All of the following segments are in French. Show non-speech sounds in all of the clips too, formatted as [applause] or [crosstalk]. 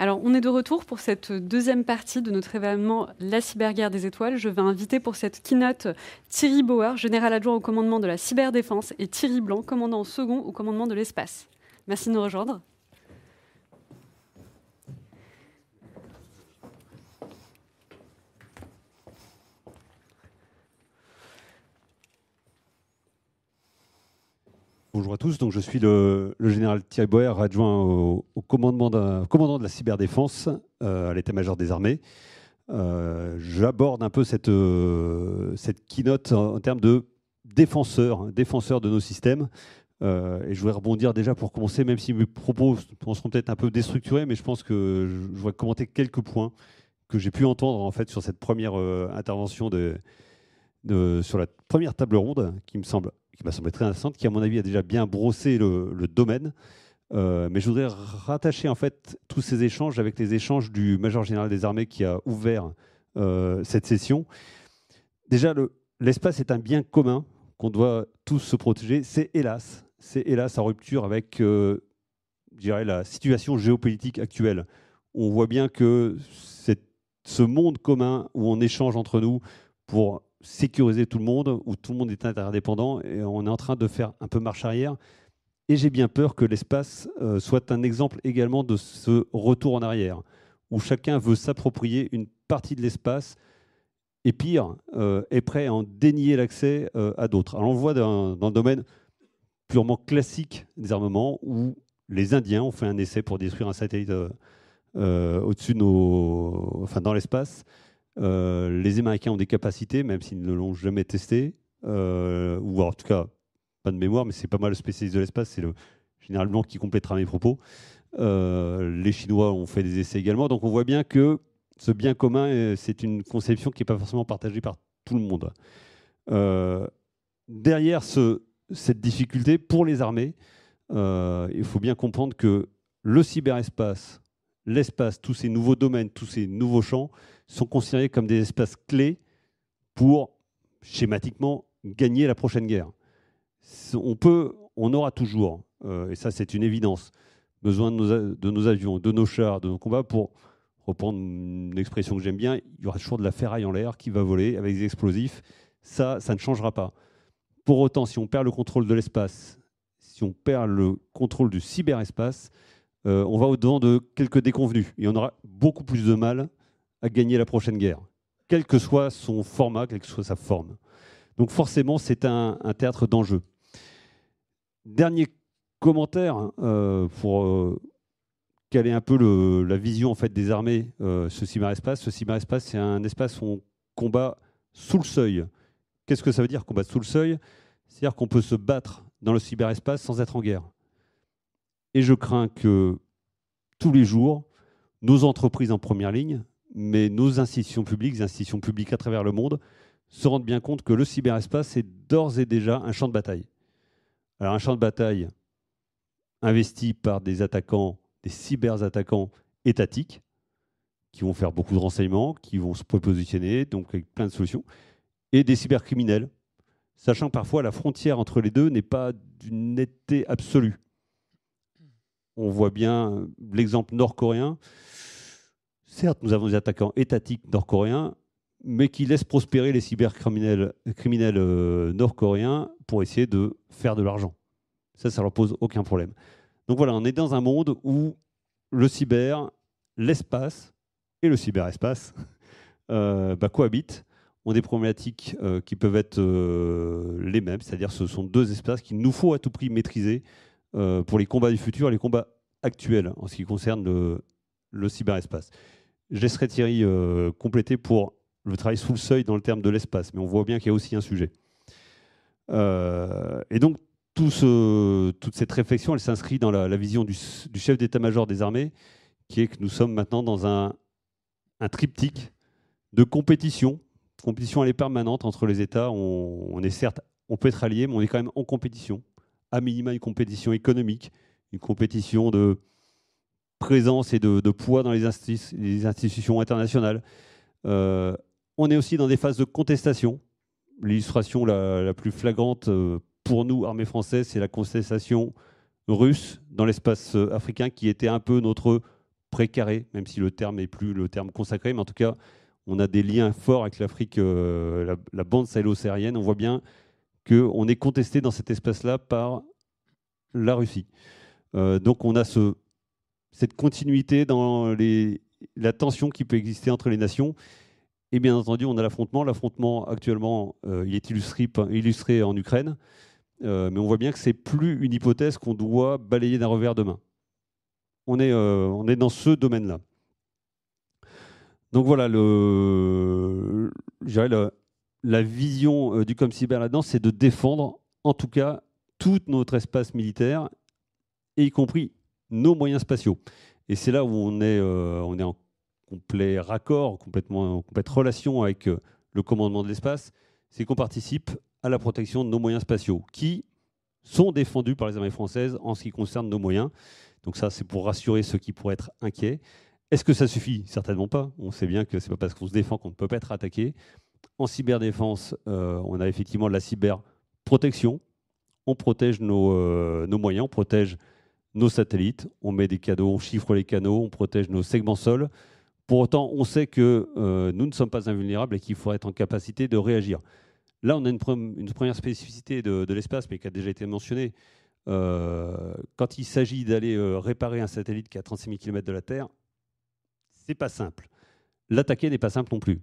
Alors, on est de retour pour cette deuxième partie de notre événement La cyberguerre des étoiles. Je vais inviter pour cette keynote Thierry Bauer, général adjoint au commandement de la cyberdéfense, et Thierry Blanc, commandant second au commandement de l'espace. Merci de nous rejoindre. Bonjour à tous, donc je suis le, général Thierry Boer, adjoint au, commandement commandant de la cyberdéfense euh, à l'état-major des armées. Euh, j'aborde un peu cette, euh, cette keynote en, termes de défenseurs, défenseurs de nos systèmes. et je voudrais rebondir déjà pour commencer, même si mes propos seront peut-être un peu déstructurés, mais je pense que je, voudrais commenter quelques points que j'ai pu entendre en fait sur cette première intervention de, sur la première table ronde, qui me semble qui m'a semblé très intéressante, qui à mon avis a déjà bien brossé le, domaine. Euh, mais je voudrais rattacher en fait tous ces échanges avec les échanges du major général des armées qui a ouvert euh, cette session. Déjà, l'espace est un bien commun qu'on doit tous se protéger. C'est hélas, c'est hélas en rupture avec, euh, la situation géopolitique actuelle. On voit bien que ce monde commun où on échange entre nous pour sécuriser tout le monde, où tout le monde est interdépendant, et on est en train de faire un peu marche arrière. Et j'ai bien peur que l'espace euh, soit un exemple également de ce retour en arrière, où chacun veut s'approprier une partie de l'espace, et pire, euh, est prêt à en dénier l'accès euh, à d'autres. Alors on le voit dans, le domaine purement classique des armements, où les Indiens ont fait un essai pour détruire un satellite au-dessus de nos, enfin dans l'espace. Euh, les Américains ont des capacités, même s'ils ne l'ont jamais testé, euh, ou en tout cas, pas de mémoire, mais c'est pas mal le spécialiste de l'espace, c'est le général Blanc qui complétera mes propos. Euh, les Chinois ont fait des essais également, donc on voit bien que ce bien commun, c'est une conception qui n'est pas forcément partagée par tout le monde. derrière cette difficulté, pour les armées, il faut bien comprendre que le cyberespace, l'espace, tous ces nouveaux domaines, tous ces nouveaux champs, sont considérés comme des espaces clés pour, schématiquement, gagner la prochaine guerre. On, peut, on aura toujours, euh, et ça c'est une évidence, besoin de nos, avions, de nos chars, de nos combats pour reprendre une expression que j'aime bien, il y aura toujours de la ferraille en l'air qui va voler avec des explosifs. Ça, ça ne changera pas. Pour autant, si on perd le contrôle de l'espace, si on perd le contrôle du cyberespace, euh, on va au-devant de quelques déconvenus et on aura beaucoup plus de mal à gagner la prochaine guerre, quel que soit son format, quelle que soit sa forme. Donc forcément, c'est un, théâtre d'enjeu. Dernier commentaire euh, pour euh, caler un peu la vision en fait, des armées, euh, ce cyberespace. Ce cyberespace, c'est un espace où on combat sous le seuil. Qu'est-ce que ça veut dire combattre sous le seuil? C'est-à-dire qu'on peut se battre dans le cyberespace sans être en guerre. Et je crains que tous les jours, nos entreprises en première ligne mais nos institutions publiques, institutions publiques à travers le monde, se rendent bien compte que le cyberespace est d'ores et déjà un champ de bataille. Alors un champ de bataille investi par des attaquants, des cyberattaquants étatiques, qui vont faire beaucoup de renseignements, qui vont se positionner, donc avec plein de solutions, et des cybercriminels, sachant que parfois la frontière entre les deux n'est pas d'une netteté absolue. On voit bien l'exemple nord-coréen Certes, nous avons des attaquants étatiques nord-coréens, mais qui laissent prospérer les cybercriminels criminels, euh, nord-coréens pour essayer de faire de l'argent. Ça, ça leur pose aucun problème. Donc voilà, on est dans un monde où le cyber, l'espace et le cyberespace [laughs] euh, bah, cohabitent, ont des problématiques euh, qui peuvent être les mêmes, c'est-à-dire ce sont deux espaces qu'il nous faut à tout prix maîtriser pour les combats du futur et les combats actuels en ce qui concerne le, le cyberespace. Je laisserai Thierry euh, compléter pour le travail sous le seuil dans le terme de l'espace, mais on voit bien qu'il y a aussi un sujet. Euh, et donc, toute cette réflexion, elle s'inscrit dans la, vision du, chef d'état-major des armées, qui est que nous sommes maintenant dans un, triptyque de compétition. Compétition, elle est permanente entre les États. On, est certes, on peut être allié, mais on est quand même en compétition. À minima, une compétition économique, une compétition de, présence et de, poids dans les, institutions internationales. Euh, on est aussi dans des phases de contestation. L'illustration la, plus flagrante euh, pour nous, armée française, c'est la contestation russe dans l'espace euh, africain qui était un peu notre précaré, même si le terme n'est plus le terme consacré, mais en tout cas, on a des liens forts avec l'Afrique, la, bande sahélo-saharienne. On voit bien qu'on est contesté dans cet espace-là par la Russie. donc on a ce, cette continuité dans la tension qui peut exister entre les nations. Et bien entendu, on a l'affrontement. L'affrontement, actuellement, euh, il est illustré, en Ukraine. Euh, mais on voit bien que c'est plus une hypothèse qu'on doit balayer d'un revers de main. On est, euh, dans ce domaine-là. Donc voilà, la, vision du ComCyber là-dedans, c'est de défendre, en tout cas, tout notre espace militaire, et y compris nos moyens spatiaux. Et c'est là où on est, euh, on est en complet raccord, complètement, en complète relation avec euh, le commandement de l'espace, c'est qu'on participe à la protection de nos moyens spatiaux, qui sont défendus par les armées françaises en ce qui concerne nos moyens. Donc ça, c'est pour rassurer ceux qui pourraient être inquiets. Est-ce que ça suffit? Certainement pas. On sait bien que ce n'est pas parce qu'on se défend qu'on ne peut pas être attaqué. En cyberdéfense, euh, on a effectivement de la cyberprotection. On protège nos, nos moyens, on protège nos satellites, on met des cadeaux, on chiffre les canaux, on protège nos segments sols. Pour autant, on sait que euh, nous ne sommes pas invulnérables et qu'il faut être en capacité de réagir. Là, on a une, première spécificité de, l'espace, mais qui a déjà été mentionnée. Euh, quand il s'agit d'aller euh, réparer un satellite qui est à 36 000 km de la Terre, c'est pas simple. L'attaquer n'est pas simple non plus.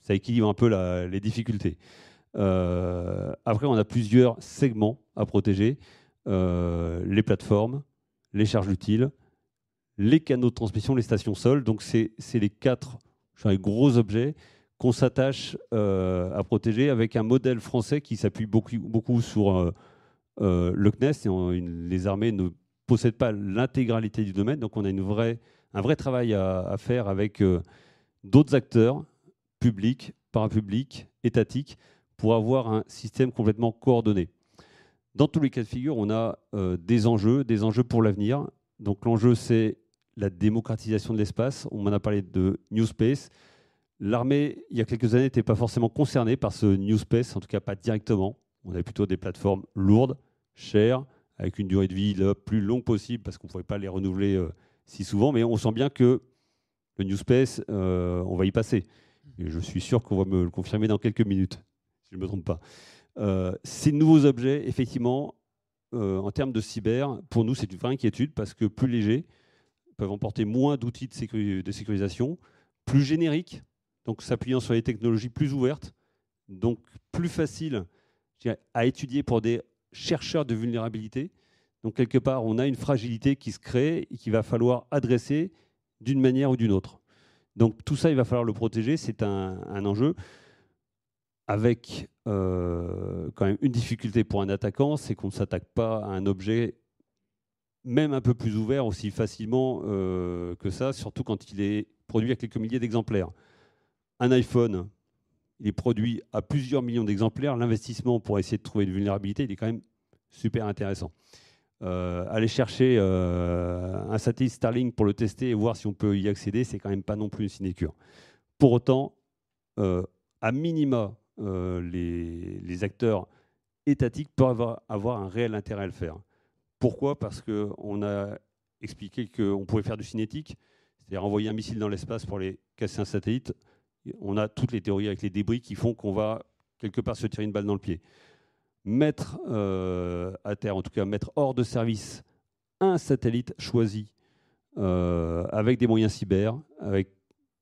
Ça équilibre un peu les difficultés. après, on a plusieurs segments à protéger. Euh, les plateformes, les charges utiles, les canaux de transmission, les stations sol. Donc, c'est les quatre gros objets qu'on s'attache euh, à protéger avec un modèle français qui s'appuie beaucoup, sur euh, le CNES. Les armées ne possèdent pas l'intégralité du domaine. Donc, on a un vrai travail à faire avec d'autres acteurs, publics, parapublics, étatiques, pour avoir un système complètement coordonné. Dans tous les cas de figure, on a euh, des enjeux, des enjeux pour l'avenir. Donc l'enjeu, c'est la démocratisation de l'espace. On m'en a parlé de New Space. L'armée, il y a quelques années, n'était pas forcément concernée par ce New Space, en tout cas pas directement. On avait plutôt des plateformes lourdes, chères, avec une durée de vie la plus longue possible, parce qu'on ne pouvait pas les renouveler euh, si souvent. Mais on sent bien que le New Space, euh, on va y passer. Et je suis sûr qu'on va me le confirmer dans quelques minutes, si je ne me trompe pas. Euh, ces nouveaux objets, effectivement, euh, en termes de cyber, pour nous, c'est une vraie inquiétude parce que plus légers, peuvent emporter moins d'outils de, sécurisation, plus génériques, donc s'appuyant sur les technologies plus ouvertes, donc plus faciles à étudier pour des chercheurs de vulnérabilité. Donc quelque part, on a une fragilité qui se crée et qu'il va falloir adresser d'une manière ou d'une autre. Donc tout ça, il va falloir le protéger, c'est un, un enjeu avec euh, quand même une difficulté pour un attaquant, c'est qu'on ne s'attaque pas à un objet même un peu plus ouvert aussi facilement euh, que ça, surtout quand il est produit à quelques milliers d'exemplaires. Un iPhone, il est produit à plusieurs millions d'exemplaires. L'investissement pour essayer de trouver une vulnérabilité, il est quand même super intéressant. Euh, aller chercher un satellite Starlink pour le tester et voir si on peut y accéder, c'est quand même pas non plus une sinécure. Pour autant, à minima, euh, les, acteurs étatiques peuvent avoir, un réel intérêt à le faire. Pourquoi? Parce qu'on a expliqué qu'on pouvait faire du cinétique, c'est-à-dire envoyer un missile dans l'espace pour aller casser un satellite. On a toutes les théories avec les débris qui font qu'on va quelque part se tirer une balle dans le pied. Mettre euh, à terre, en tout cas mettre hors de service un satellite choisi euh, avec des moyens cyber, avec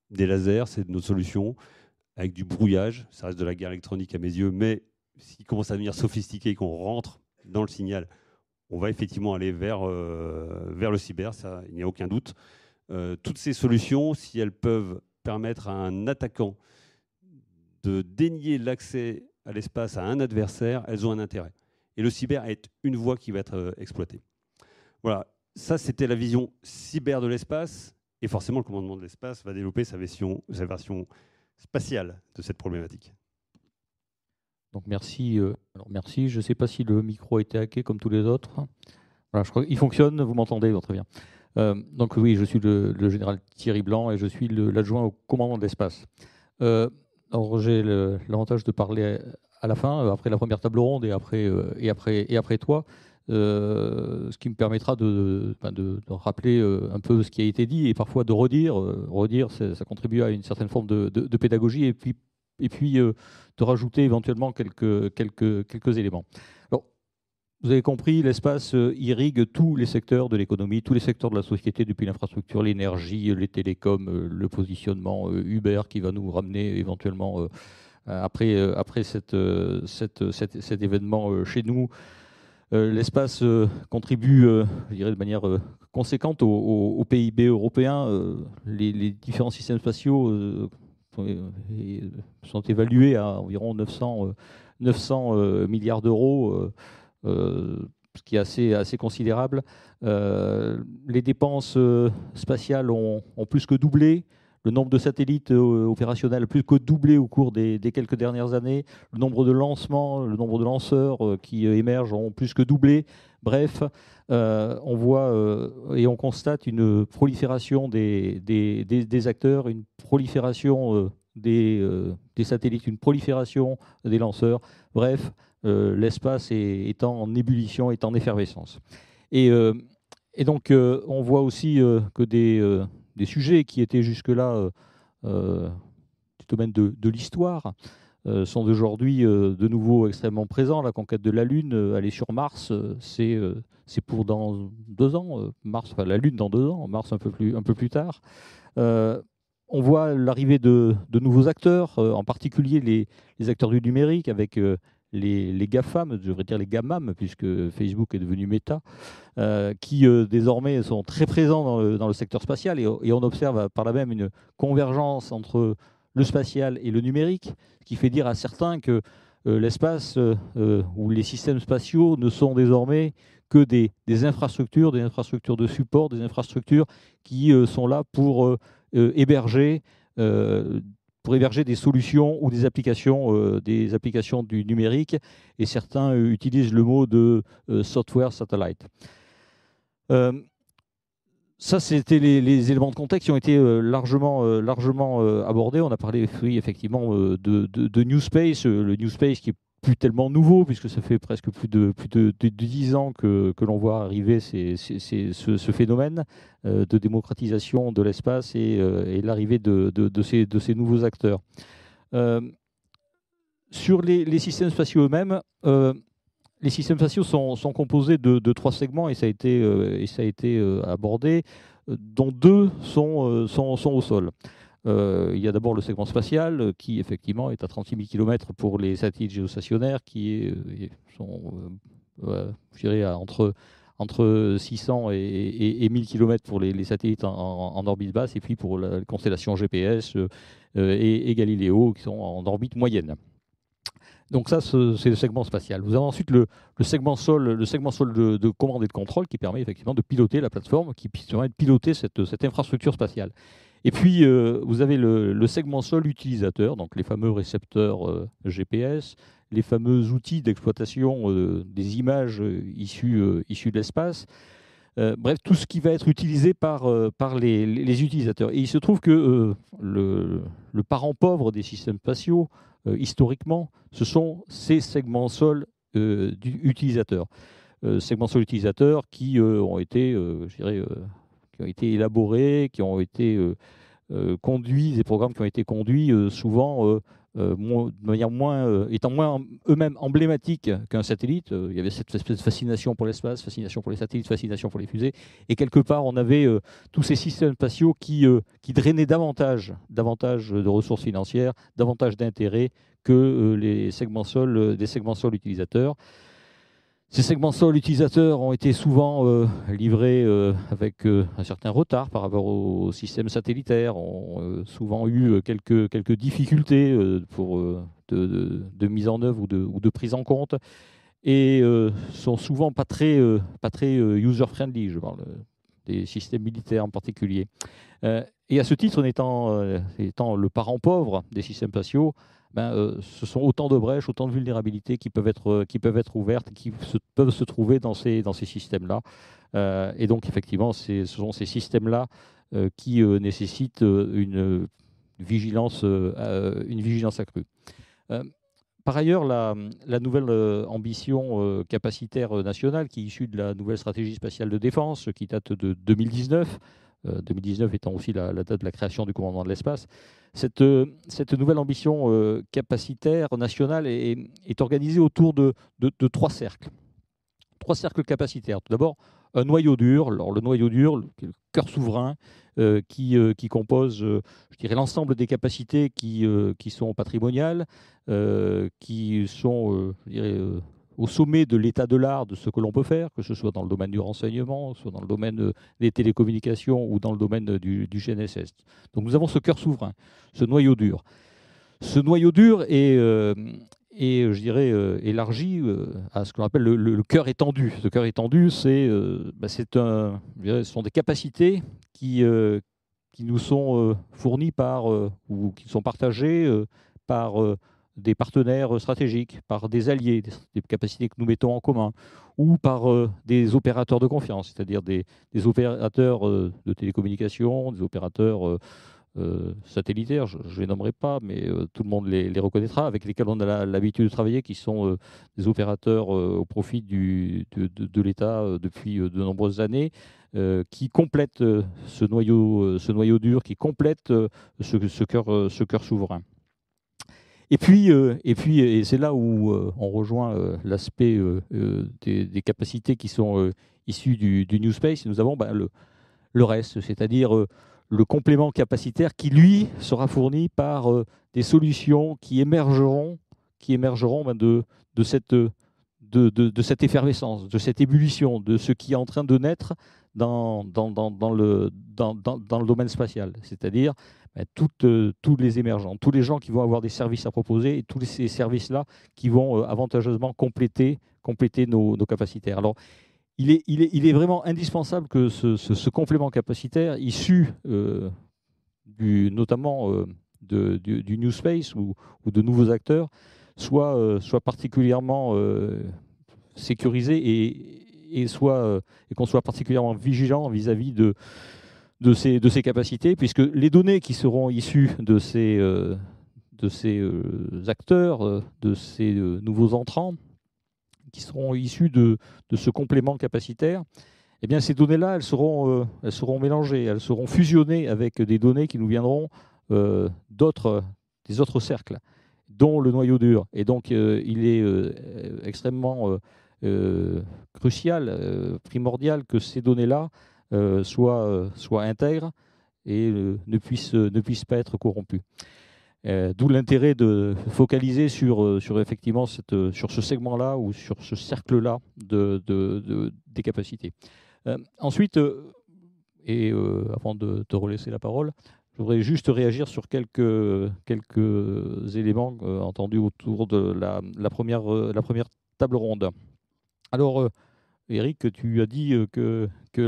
des lasers, c'est notre solution avec du brouillage. Ça reste de la guerre électronique à mes yeux, mais s'il commence à devenir sophistiqué et qu'on rentre dans le signal, on va effectivement aller vers, euh, vers le cyber, ça, il n'y a aucun doute. Euh, toutes ces solutions, si elles peuvent permettre à un attaquant de dénier l'accès à l'espace à un adversaire, elles ont un intérêt. Et le cyber est une voie qui va être euh, exploitée. Voilà, ça c'était la vision cyber de l'espace. Et forcément, le commandement de l'espace va développer sa version, sa version spatiale de cette problématique. Donc merci. Euh, alors merci. Je ne sais pas si le micro a été hacké comme tous les autres. Voilà, je crois qu'il fonctionne. Vous m'entendez Très bien. Euh, donc oui, je suis le, général Thierry Blanc et je suis l'adjoint au commandement de l'espace. Euh, alors j'ai l'avantage de parler à la fin, après la première table ronde et après, et après, et après toi. Ce qui me permettra de, rappeler un peu ce qui a été dit et parfois de redire. redire, ça contribue à une certaine forme de, pédagogie et puis, de rajouter éventuellement quelques, éléments. Vous avez compris, l'espace euh, irrigue tous les secteurs de l'économie, tous les secteurs de la société, depuis l'infrastructure, l'énergie, les télécoms, euh, le positionnement euh, Uber qui va nous ramener éventuellement après, cet événement chez nous. L'espace contribue, je dirais, de manière conséquente au, PIB européen. Les, différents systèmes spatiaux sont évalués à environ 900, 900 milliards d'euros. Euh, ce qui est assez, considérable. Euh, les dépenses euh, spatiales ont, plus que doublé. Le nombre de satellites opérationnels a plus que doublé au cours des, quelques dernières années. Le nombre de lancements, le nombre de lanceurs qui émergent ont plus que doublé. Bref, on voit et on constate une prolifération des, acteurs, une prolifération des, satellites, une prolifération des lanceurs. Bref, euh, l'espace est, en ébullition, est en effervescence. Et, euh, donc, euh, on voit aussi que des, sujets qui étaient jusque-là du domaine de, l'histoire sont aujourd'hui de nouveau extrêmement présents. La conquête de la Lune, aller sur Mars, c'est pour dans deux ans. Mars, enfin, la Lune dans deux ans, Mars un peu plus, un peu plus tard. on voit l'arrivée de, nouveaux acteurs, en particulier les, les, acteurs du numérique, avec les, GAFAM, je devrais dire les GAMAM, puisque Facebook est devenu Meta, euh, qui euh, désormais sont très présents dans le, secteur spatial et, on observe par là même une convergence entre le spatial et le numérique, ce qui fait dire à certains que euh, l'espace ou les systèmes spatiaux ne sont désormais que des, des, infrastructures, des infrastructures de support, des infrastructures qui sont là pour héberger pour héberger des solutions ou des applications, euh, des applications du numérique, et certains euh, utilisent le mot de euh, software satellite. ça, c'était les, éléments de contexte qui ont été largement, largement abordés. On a parlé, oui, effectivement, de, de, de New Space, le New Space qui plus tellement nouveau, puisque ça fait presque plus de, plus de, 10 ans que, que l'on voit arriver ce, phénomène euh, de démocratisation de l'espace et, euh, l'arrivée de, ces, de ces nouveaux acteurs. Euh, sur les, systèmes spatiaux eux-mêmes, les systèmes spatiaux sont, sont composés de, trois segments, et ça a été, et ça a été abordé, dont deux sont, sont au sol. Euh, il y a d'abord le segment spatial euh, qui effectivement est à 36 000 km pour les satellites géostationnaires qui euh, sont dirais, entre, entre 600 et, 1000 km pour les, satellites en, orbite basse et puis pour la constellation GPS et, Galileo qui sont en orbite moyenne. Donc ça, c'est le segment spatial. Vous avez ensuite le, segment sol, le segment sol de, commande et de contrôle qui permet effectivement de piloter la plateforme, qui permet de piloter cette infrastructure spatiale. Et puis, euh, vous avez le, segment sol utilisateur, donc les fameux récepteurs euh, GPS, les fameux outils d'exploitation euh, des images issues, issues de l'espace. bref, tout ce qui va être utilisé par, par les, utilisateurs. Et il se trouve que le, le, parent pauvre des systèmes spatiaux, historiquement, ce sont ces segments sol utilisateurs. segments sol utilisateurs qui ont été, je dirais, qui ont été élaborés, qui ont été euh, euh, conduits, des programmes qui ont été conduits euh, souvent de manière moins, étant moins eux-mêmes emblématiques qu'un satellite. il y avait cette espèce de fascination pour l'espace, fascination pour les satellites, fascination pour les fusées. Et quelque part, on avait tous ces systèmes spatiaux qui, qui drainaient davantage, davantage de ressources financières, davantage d'intérêts que les segments sol, des segments sol utilisateurs. Ces segments sol utilisateurs ont été souvent euh, livrés euh, avec euh, un certain retard par rapport au système satellitaire, ont souvent eu quelques, quelques difficultés pour, de, mise en œuvre ou de, prise en compte, et sont souvent pas très, pas très user-friendly, je parle des systèmes militaires en particulier. et à ce titre, étant, étant le parent pauvre des systèmes spatiaux, ben, euh, ce sont autant de brèches, autant de vulnérabilités qui peuvent être, euh, qui peuvent être ouvertes, qui peuvent se trouver dans ces, dans ces systèmes-là. Euh, et donc, effectivement, ce sont ces systèmes-là qui nécessitent une vigilance, une vigilance accrue. par ailleurs, la, nouvelle ambition capacitaire nationale qui est issue de la nouvelle stratégie spatiale de défense qui date de 2019, 2019 étant aussi la, date de la création du commandement de l'espace, cette, cette, nouvelle ambition capacitaire nationale est, organisée autour de, trois cercles. Trois cercles capacitaires. Tout d'abord, un noyau dur. Alors, le noyau dur, le cœur souverain, euh, qui, euh, compose, euh, l'ensemble des capacités qui, sont patrimoniales, qui sont, au sommet de l'état de l'art de ce que l'on peut faire, que ce soit dans le domaine du renseignement, soit dans le domaine des télécommunications ou dans le domaine du, du GNSS. Donc nous avons ce cœur souverain, ce noyau dur. Ce noyau dur est, et je dirais élargi à ce qu'on appelle le, cœur étendu. Ce cœur étendu, c'est, bah, un, ce sont des capacités qui, euh, qui nous sont euh, fournis par, euh, ou qui sont partagés par des partenaires stratégiques, par des alliés, des, capacités que nous mettons en commun, ou par des opérateurs de confiance, c'est-à-dire des, des, opérateurs de télécommunications, des opérateurs satellitaires, je ne les nommerai pas, mais tout le monde les, reconnaîtra, avec lesquels on a l'habitude de travailler, qui sont des opérateurs au profit du, de, de l'État depuis de nombreuses années, euh, qui complète euh, ce noyau, euh, ce noyau dur, qui complète ce, cœur, ce cœur souverain. Et puis, et puis, c'est là où on rejoint l'aspect des, capacités qui sont issues du, New Space. Nous avons ben, le, reste, c'est-à-dire le complément capacitaire qui, lui, sera fourni par des solutions qui émergeront, qui émergeront ben, de, de, cette, de, cette effervescence, de cette ébullition, de ce qui est en train de naître dans, le, domaine spatial, c'est-à-dire ben, euh, tous les émergents, tous les gens qui vont avoir des services à proposer et tous ces services-là qui vont euh, avantageusement compléter, nos, nos, capacités. Alors, il est, vraiment indispensable que ce, complément capacitaire, issu euh, notamment du, New Space ou, de nouveaux acteurs, soit particulièrement sécurisé et, et, euh, et qu'on soit particulièrement vigilant vis-à-vis de, de, ces, de ces capacités, puisque les données qui seront issues de ces, euh, de ces euh, acteurs, de ces nouveaux entrants, qui seront issus de, de ce complément capacitaire, eh bien, ces données-là, elles seront, elles seront mélangées, elles seront fusionnées avec des données qui nous viendront d'autres, des autres cercles, dont le noyau dur. Et donc, il est extrêmement crucial, euh, primordial que ces données-là euh, soient, intègres et ne, puissent, pas être corrompues. D'où l'intérêt de focaliser sur, effectivement sur ce segment-là ou sur ce cercle-là de, de, des capacités. ensuite, et avant de te relaisser la parole, je voudrais juste réagir sur quelques, éléments entendus autour de la première table ronde. Alors, euh, Eric, tu as dit euh, que, que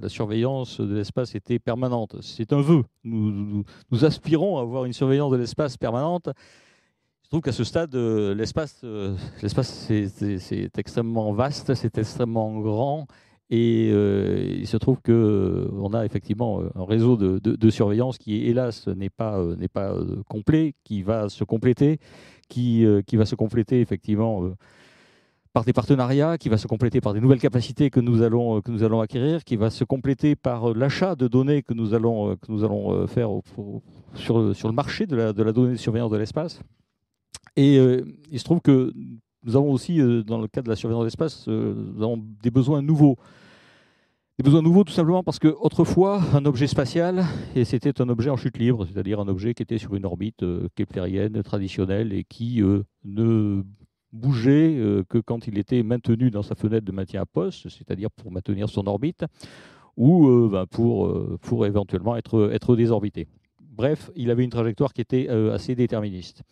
la, surveillance de l'espace était permanente. C'est un vœu. Nous, aspirons à avoir une surveillance de l'espace permanente. Je trouve qu'à ce stade, euh, l'espace, l'espace c'est, extrêmement vaste, c'est extrêmement grand. Et il se trouve qu'on a effectivement un réseau de, surveillance qui, hélas, n'est pas, pas complet, qui va se compléter, qui, qui va se compléter effectivement par des partenariats, qui va se compléter par des nouvelles capacités que nous allons, que nous allons acquérir, qui va se compléter par l'achat de données que nous allons, que nous allons euh, faire sur, sur le marché de la, de la donnée de surveillance de l'espace. Et euh, il se trouve que nous avons aussi, euh, dans le cadre de la surveillance de l'espace, des besoins nouveaux. Des besoins nouveaux tout simplement parce que autrefois, un objet spatial, et c'était un objet en chute libre, c'est-à-dire un objet qui était sur une orbite keplérienne traditionnelle et qui ne bouger euh, que quand il était maintenu dans sa fenêtre de maintien à poste, c'est-à-dire pour maintenir son orbite, ou euh, ben, pour, euh, pour éventuellement être, être désorbité. Bref, il avait une trajectoire qui était assez déterministe.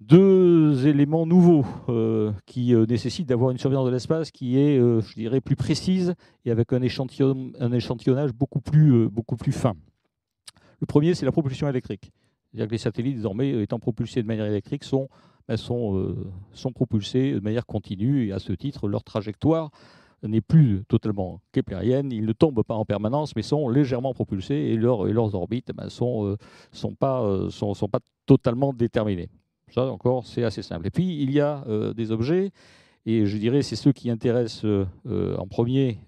Deux éléments nouveaux qui nécessitent d'avoir une surveillance de l'espace qui est, je dirais, plus précise et avec un, échantillon, échantillonnage beaucoup plus, beaucoup plus fin. Le premier, c'est la propulsion électrique. C'est-à-dire que les satellites, désormais, étant propulsés de manière électrique, sont sont, euh, sont propulsées de manière continue et à ce titre, leur trajectoire n'est plus totalement keplérienne, ils ne tombent pas en permanence, mais sont légèrement propulsés et, leurs orbites ne ben, sont, euh, euh, sont, pas totalement déterminées. Ça encore, c'est assez simple. Et puis, il y a des objets, et je dirais c'est ceux qui intéressent en premier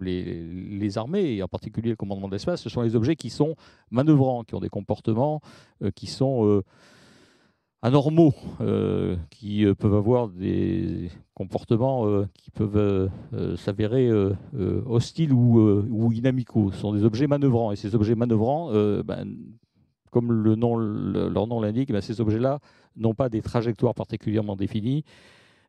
les, armées, et en particulier le commandement de l'espace, ce sont les objets qui sont manœuvrants, qui ont des comportements qui sont anormaux, euh, qui euh, peuvent avoir des comportements euh, qui peuvent s'avérer hostiles ou, inamicaux. Ce sont des objets manœuvrants. Et ces objets manœuvrants, ben, comme leur nom l'indique, ben, ces objets-là n'ont pas des trajectoires particulièrement définies.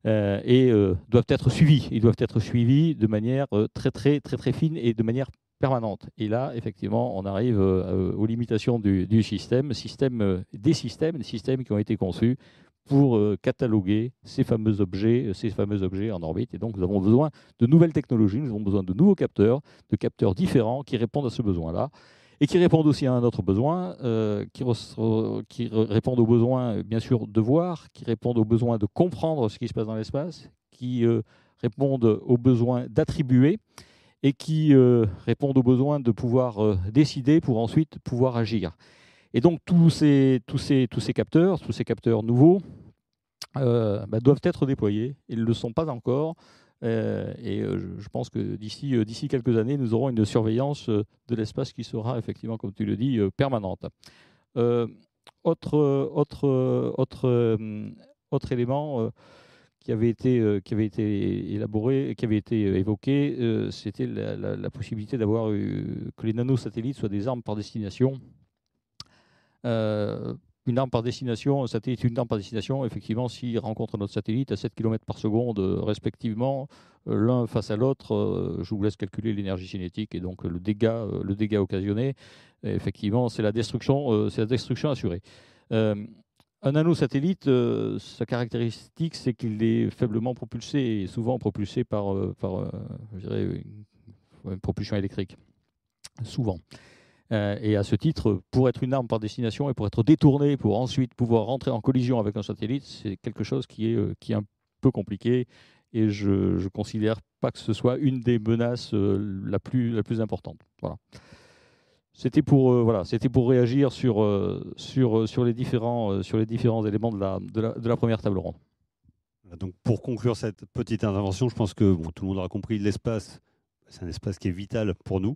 et doivent être suivis. Ils doivent être suivis de manière très très très très fine et de manière permanente. Et là, effectivement, on arrive euh, aux limitations du, système, euh, des systèmes, des systèmes qui ont été conçus pour euh, cataloguer ces fameux objets, ces fameux objets en orbite. Et donc, nous avons besoin de nouvelles technologies, nous avons besoin de nouveaux capteurs, de capteurs différents qui répondent à ce besoin-là et qui répondent aussi à un autre besoin, qui, répondent aux besoins, bien sûr, de voir, qui répondent aux besoins de comprendre ce qui se passe dans l'espace, qui répondent aux besoins d'attribuer et qui euh, répondent aux besoins de pouvoir euh, décider pour ensuite pouvoir agir. Et donc tous ces, tous ces, tous ces capteurs, tous ces capteurs nouveaux, euh, bah, doivent être déployés. Ils ne le sont pas encore. et je, pense que d'ici, quelques années, nous aurons une surveillance de l'espace qui sera effectivement, comme tu le dis, permanente. autre, autre, autre, autre élément qui avait été, euh, qui avait été élaboré, qui avait été euh, évoqué, euh, c'était la, possibilité d'avoir que les nanosatellites soient des armes par destination. une arme par destination, un satellite, une arme par destination, effectivement, s'il rencontre notre satellite à 7 km par seconde, respectivement, l'un face à l'autre, je vous laisse calculer l'énergie cinétique et donc le dégât, le dégât occasionné. effectivement, c'est la destruction, c'est la destruction assurée. Un nanosatellite, euh, sa caractéristique, c'est qu'il est faiblement propulsé et souvent propulsé par, euh, euh, une, propulsion électrique. Souvent. et à ce titre, pour être une arme par destination et pour être détourné, pour ensuite pouvoir rentrer en collision avec un satellite, c'est quelque chose qui est, qui est un peu compliqué. Et je ne considère pas que ce soit une des menaces la, plus, la plus importante. Voilà. C'était pour, euh, voilà, c'était pour réagir sur, euh, sur, euh, sur, les différents, sur les différents éléments de la, de la, première table ronde. Donc pour conclure cette petite intervention, je pense que bon, tout le monde aura compris, l'espace, c'est un espace qui est vital pour nous.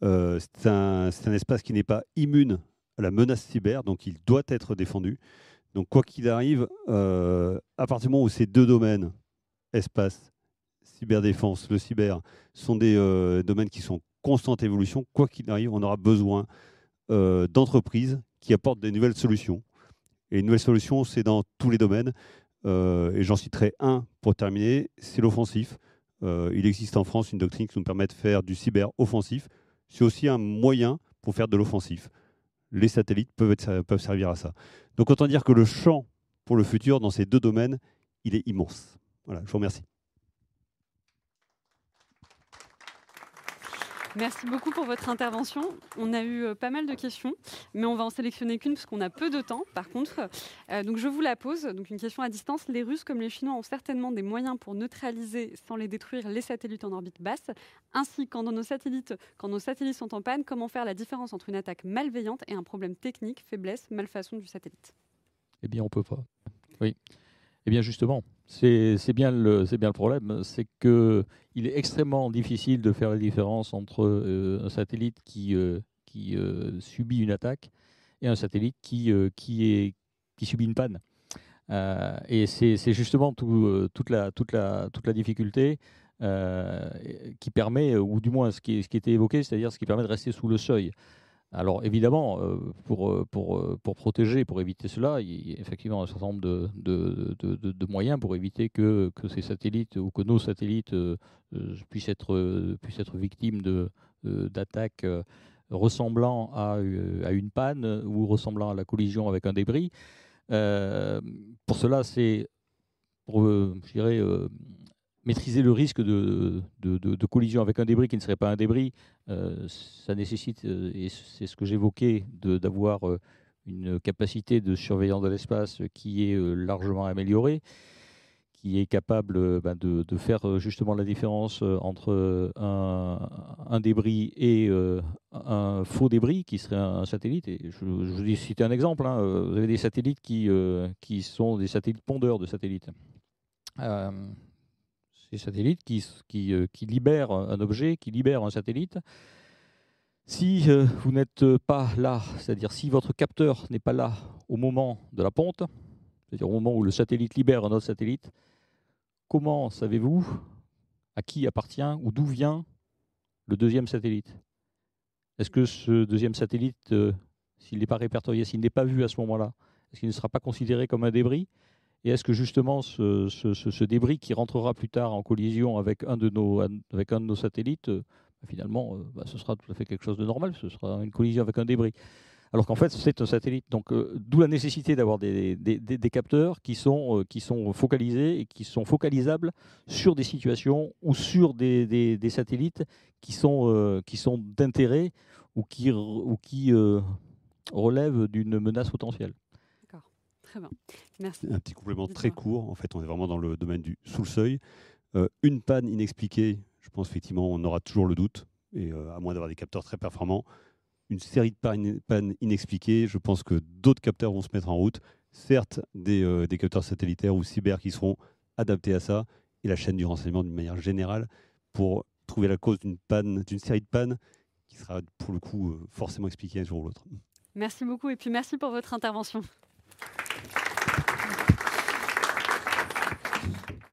c'est un, un, espace qui n'est pas immune à la menace cyber, donc il doit être défendu. Donc quoi qu'il arrive, à partir du moment où ces deux domaines, espace, cyberdéfense, le cyber, sont des domaines qui sont constante évolution. Quoi qu'il arrive, on aura besoin euh, d'entreprises qui apportent des nouvelles solutions. Et une nouvelle solution, c'est dans tous les domaines. Euh, et j'en citerai un pour terminer, c'est l'offensif. Euh, il existe en France une doctrine qui nous permet de faire du cyber offensif. C'est aussi un moyen pour faire de l'offensif. Les satellites peuvent, peuvent servir à ça. Donc autant dire que le champ pour le futur dans ces deux domaines, il est immense. Voilà, je vous remercie. Merci beaucoup pour votre intervention. On a eu euh, pas mal de questions, mais on va en sélectionner qu'une parce qu'on a peu de temps. Par contre, euh, donc je vous la pose. Donc une question à distance. Les Russes comme les Chinois ont certainement des moyens pour neutraliser, sans les détruire, les satellites en orbite basse. Ainsi, quand nos satellites, quand nos satellites sont en panne, comment faire la différence entre une attaque malveillante et un problème technique, faiblesse, malfaçon du satellite? Eh bien, on peut pas. Oui. Eh bien, justement, c'est bien, le, bien le problème, c'est qu'il est extrêmement difficile de faire la différence entre euh, un satellite qui, euh, qui euh, subit une attaque et un satellite qui, qui, est, qui subit une panne. et c'est justement tout, toute, la, toute, la, toute la difficulté qui permet, ou du moins ce qui, ce qui était évoqué, c'est-à-dire ce qui permet de rester sous le seuil. Alors évidemment, euh, pour, euh, pour, euh, pour, protéger, pour éviter cela, il y a effectivement un certain nombre de, moyens pour éviter que, ces satellites ou que nos satellites puissent, être, victimes d'attaques ressemblant à, à, une panne ou ressemblant à la collision avec un débris. pour cela, c'est, je dirais, maîtriser le risque de, collision avec un débris qui ne serait pas un débris, euh, ça nécessite, euh, et c'est ce que j'évoquais, d'avoir euh, une capacité de surveillance de l'espace qui est largement améliorée, qui est capable ben, de, faire justement la différence entre un, débris et un faux débris qui serait un, satellite. Et je, vous dis citer un exemple. Hein. Vous avez des satellites qui sont des satellites pondeurs de satellites. Ces satellites qui, qui, qui libèrent un objet, qui libèrent un satellite, si euh, vous n'êtes pas là, c'est-à-dire si votre capteur n'est pas là au moment de la ponte, c'est-à-dire au moment où le satellite libère un autre satellite, comment savez-vous à qui appartient ou d'où vient le deuxième satellite? Est-ce que ce deuxième satellite, euh, s'il n'est pas répertorié, s'il n'est pas vu à ce moment-là, est-ce qu'il ne sera pas considéré comme un débris? Et est-ce que justement ce, débris qui rentrera plus tard en collision avec un de nos, satellites euh, finalement, euh, bah, ce sera tout à fait quelque chose de normal, ce sera une collision avec un débris. Alors qu'en fait, c'est un satellite. Donc, euh, d'où la nécessité d'avoir des, capteurs qui sont, focalisés et qui sont focalisables sur des situations ou sur des, satellites qui sont, d'intérêt ou qui relèvent d'une menace potentielle. Très bien. Merci. Un petit complément très court. En fait, on est vraiment dans le domaine du sous le seuil. une panne inexpliquée je pense effectivement on aura toujours le doute, et euh, à moins d'avoir des capteurs très performants. Une série de pannes, inexpliquées, je pense que d'autres capteurs vont se mettre en route. Certes, euh, des, capteurs satellitaires ou cyber qui seront adaptés à ça, et la chaîne du renseignement d'une manière générale pour trouver la cause d'une panne, d'une série de pannes qui sera pour le coup euh, forcément expliquée un jour ou l'autre. Merci beaucoup et puis merci pour votre intervention.